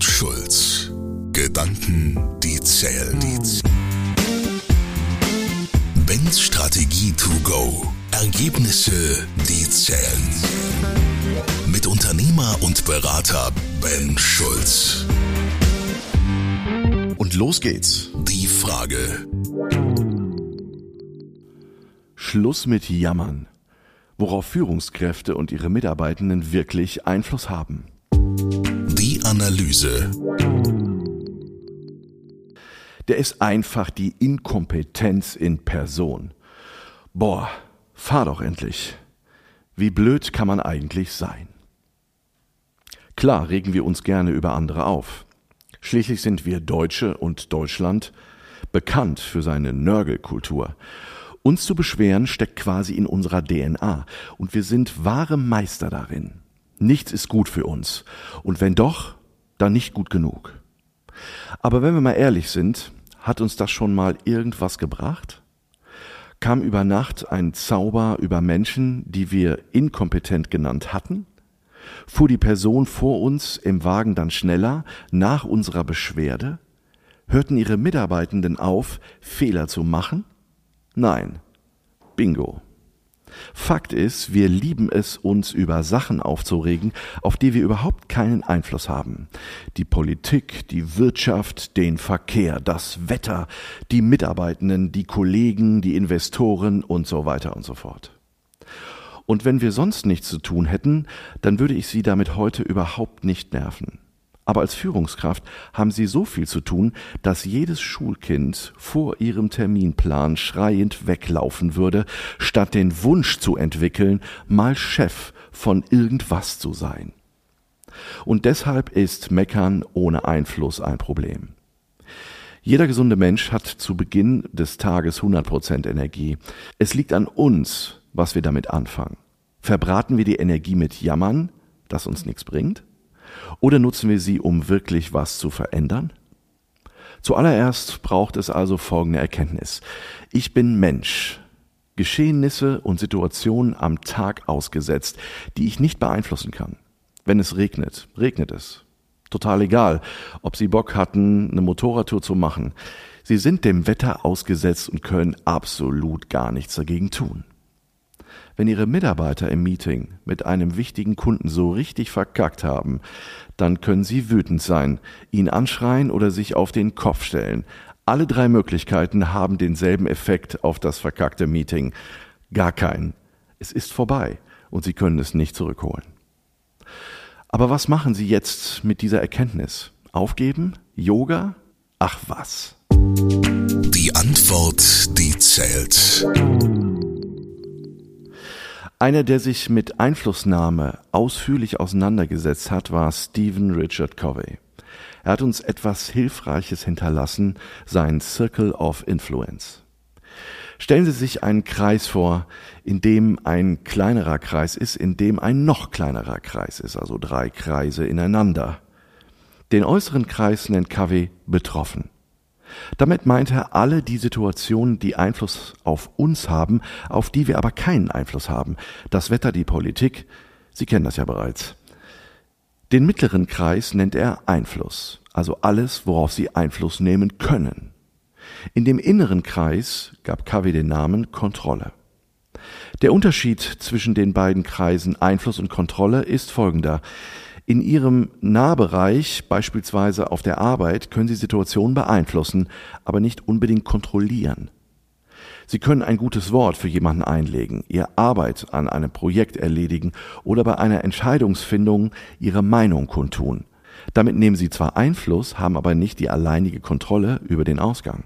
und Schulz. Gedanken, die zählen. Ben's Strategie to go. Ergebnisse, die zählen. Mit Unternehmer und Berater Ben Schulz. Und los geht's. Die Frage. Schluss mit Jammern. Worauf Führungskräfte und ihre Mitarbeitenden wirklich Einfluss haben. Analyse. Der ist einfach die Inkompetenz in Person. Boah, fahr doch endlich. Wie blöd kann man eigentlich sein? Klar regen wir uns gerne über andere auf. Schließlich sind wir Deutsche und Deutschland bekannt für seine Nörgelkultur. Uns zu beschweren steckt quasi in unserer DNA und wir sind wahre Meister darin. Nichts ist gut für uns und wenn doch, dann nicht gut genug. Aber wenn wir mal ehrlich sind, hat uns das schon mal irgendwas gebracht? Kam über Nacht ein Zauber über Menschen, die wir inkompetent genannt hatten? Fuhr die Person vor uns im Wagen dann schneller nach unserer Beschwerde? Hörten ihre Mitarbeitenden auf, Fehler zu machen? Nein. Bingo. Fakt ist, wir lieben es, uns über Sachen aufzuregen, auf die wir überhaupt keinen Einfluss haben. Die Politik, die Wirtschaft, den Verkehr, das Wetter, die Mitarbeitenden, die Kollegen, die Investoren und so weiter und so fort. Und wenn wir sonst nichts zu tun hätten, dann würde ich Sie damit heute überhaupt nicht nerven. Aber als Führungskraft haben sie so viel zu tun, dass jedes Schulkind vor ihrem Terminplan schreiend weglaufen würde, statt den Wunsch zu entwickeln, mal Chef von irgendwas zu sein. Und deshalb ist Meckern ohne Einfluss ein Problem. Jeder gesunde Mensch hat zu Beginn des Tages 100% Energie. Es liegt an uns, was wir damit anfangen. Verbraten wir die Energie mit Jammern, das uns nichts bringt? Oder nutzen wir sie, um wirklich was zu verändern? Zuallererst braucht es also folgende Erkenntnis. Ich bin Mensch, Geschehnisse und Situationen am Tag ausgesetzt, die ich nicht beeinflussen kann. Wenn es regnet, regnet es. Total egal, ob Sie Bock hatten, eine Motorradtour zu machen. Sie sind dem Wetter ausgesetzt und können absolut gar nichts dagegen tun. Wenn Ihre Mitarbeiter im Meeting mit einem wichtigen Kunden so richtig verkackt haben, dann können Sie wütend sein, ihn anschreien oder sich auf den Kopf stellen. Alle drei Möglichkeiten haben denselben Effekt auf das verkackte Meeting. Gar keinen. Es ist vorbei und Sie können es nicht zurückholen. Aber was machen Sie jetzt mit dieser Erkenntnis? Aufgeben? Yoga? Ach was. Die Antwort, die zählt. Einer, der sich mit Einflussnahme ausführlich auseinandergesetzt hat, war Stephen Richard Covey. Er hat uns etwas Hilfreiches hinterlassen, sein Circle of Influence. Stellen Sie sich einen Kreis vor, in dem ein kleinerer Kreis ist, in dem ein noch kleinerer Kreis ist, also drei Kreise ineinander. Den äußeren Kreis nennt Covey betroffen. Damit meint er alle die Situationen, die Einfluss auf uns haben, auf die wir aber keinen Einfluss haben. Das Wetter, die Politik, Sie kennen das ja bereits. Den mittleren Kreis nennt er Einfluss, also alles, worauf Sie Einfluss nehmen können. In dem inneren Kreis gab Covey den Namen Kontrolle. Der Unterschied zwischen den beiden Kreisen Einfluss und Kontrolle ist folgender. In Ihrem Nahbereich, beispielsweise auf der Arbeit, können Sie Situationen beeinflussen, aber nicht unbedingt kontrollieren. Sie können ein gutes Wort für jemanden einlegen, Ihre Arbeit an einem Projekt erledigen oder bei einer Entscheidungsfindung Ihre Meinung kundtun. Damit nehmen Sie zwar Einfluss, haben aber nicht die alleinige Kontrolle über den Ausgang.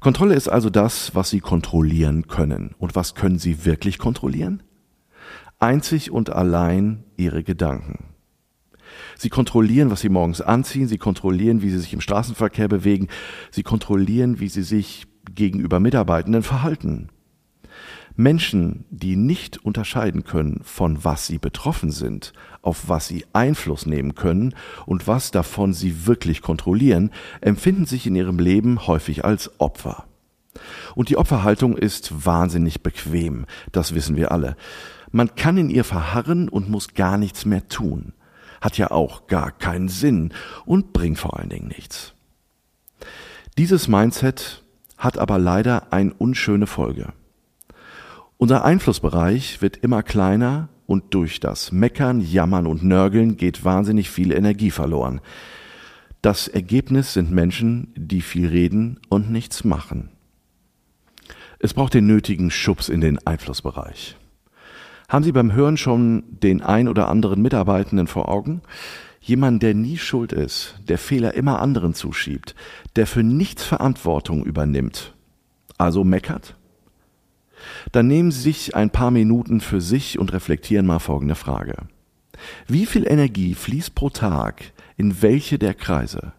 Kontrolle ist also das, was Sie kontrollieren können. Und was können Sie wirklich kontrollieren? Einzig und allein Ihre Gedanken. Sie kontrollieren, was sie morgens anziehen, sie kontrollieren, wie sie sich im Straßenverkehr bewegen, sie kontrollieren, wie sie sich gegenüber Mitarbeitenden verhalten. Menschen, die nicht unterscheiden können, von was sie betroffen sind, auf was sie Einfluss nehmen können und was davon sie wirklich kontrollieren, empfinden sich in ihrem Leben häufig als Opfer. Und die Opferhaltung ist wahnsinnig bequem, das wissen wir alle. Man kann in ihr verharren und muss gar nichts mehr tun. Hat ja auch gar keinen Sinn und bringt vor allen Dingen nichts. Dieses Mindset hat aber leider eine unschöne Folge. Unser Einflussbereich wird immer kleiner und durch das Meckern, Jammern und Nörgeln geht wahnsinnig viel Energie verloren. Das Ergebnis sind Menschen, die viel reden und nichts machen. Es braucht den nötigen Schubs in den Einflussbereich. Haben Sie beim Hören schon den ein oder anderen Mitarbeitenden vor Augen? Jemand, der nie schuld ist, der Fehler immer anderen zuschiebt, der für nichts Verantwortung übernimmt, also meckert? Dann nehmen Sie sich ein paar Minuten für sich und reflektieren mal folgende Frage. Wie viel Energie fließt pro Tag in welche der Kreise?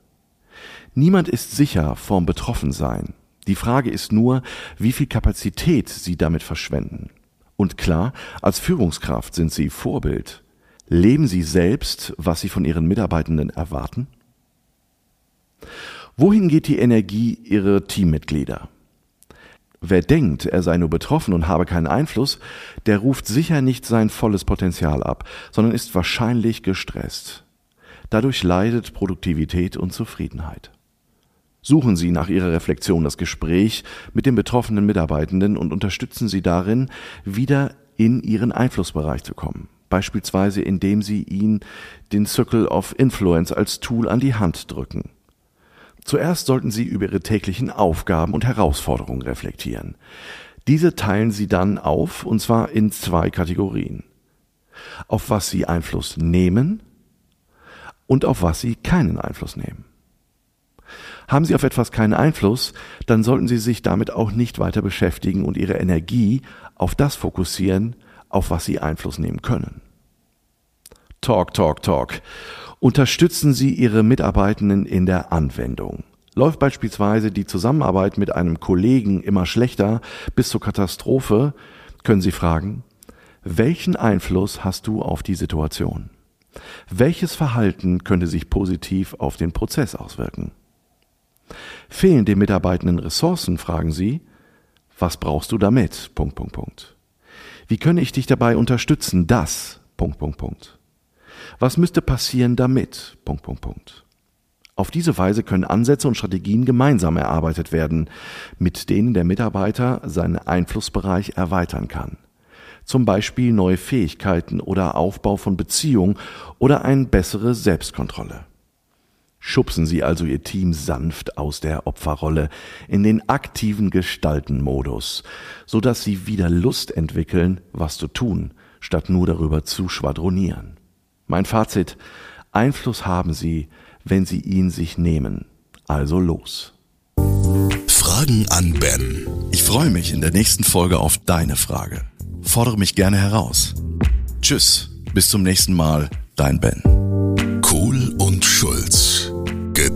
Niemand ist sicher vorm Betroffensein. Die Frage ist nur, wie viel Kapazität Sie damit verschwenden. Und klar, als Führungskraft sind Sie Vorbild. Leben Sie selbst, was Sie von Ihren Mitarbeitenden erwarten? Wohin geht die Energie Ihrer Teammitglieder? Wer denkt, er sei nur betroffen und habe keinen Einfluss, der ruft sicher nicht sein volles Potenzial ab, sondern ist wahrscheinlich gestresst. Dadurch leidet Produktivität und Zufriedenheit. Suchen Sie nach Ihrer Reflexion das Gespräch mit den betroffenen Mitarbeitenden und unterstützen Sie darin, wieder in Ihren Einflussbereich zu kommen. Beispielsweise indem Sie ihn den Circle of Influence als Tool an die Hand drücken. Zuerst sollten Sie über Ihre täglichen Aufgaben und Herausforderungen reflektieren. Diese teilen Sie dann auf, und zwar in zwei Kategorien. Auf was Sie Einfluss nehmen und auf was Sie keinen Einfluss nehmen. Haben Sie auf etwas keinen Einfluss, dann sollten Sie sich damit auch nicht weiter beschäftigen und Ihre Energie auf das fokussieren, auf was Sie Einfluss nehmen können. Talk, talk, talk. Unterstützen Sie Ihre Mitarbeitenden in der Anwendung. Läuft beispielsweise die Zusammenarbeit mit einem Kollegen immer schlechter bis zur Katastrophe, können Sie fragen, welchen Einfluss hast du auf die Situation? Welches Verhalten könnte sich positiv auf den Prozess auswirken? Fehlen den Mitarbeitenden Ressourcen, fragen Sie, was brauchst du damit? Punkt, Punkt, Punkt. Wie könne ich dich dabei unterstützen, das? Punkt, Punkt, Punkt. Was müsste passieren damit? Punkt, Punkt, Punkt. Auf diese Weise können Ansätze und Strategien gemeinsam erarbeitet werden, mit denen der Mitarbeiter seinen Einflussbereich erweitern kann. Zum Beispiel neue Fähigkeiten oder Aufbau von Beziehungen oder eine bessere Selbstkontrolle. Schubsen Sie also Ihr Team sanft aus der Opferrolle in den aktiven Gestaltenmodus, so dass Sie wieder Lust entwickeln, was zu tun, statt nur darüber zu schwadronieren. Mein Fazit, Einfluss haben Sie, wenn Sie ihn sich nehmen. Also los. Fragen an Ben. Ich freue mich in der nächsten Folge auf deine Frage. Fordere mich gerne heraus. Tschüss, bis zum nächsten Mal, dein Ben. Kohl und Schulz.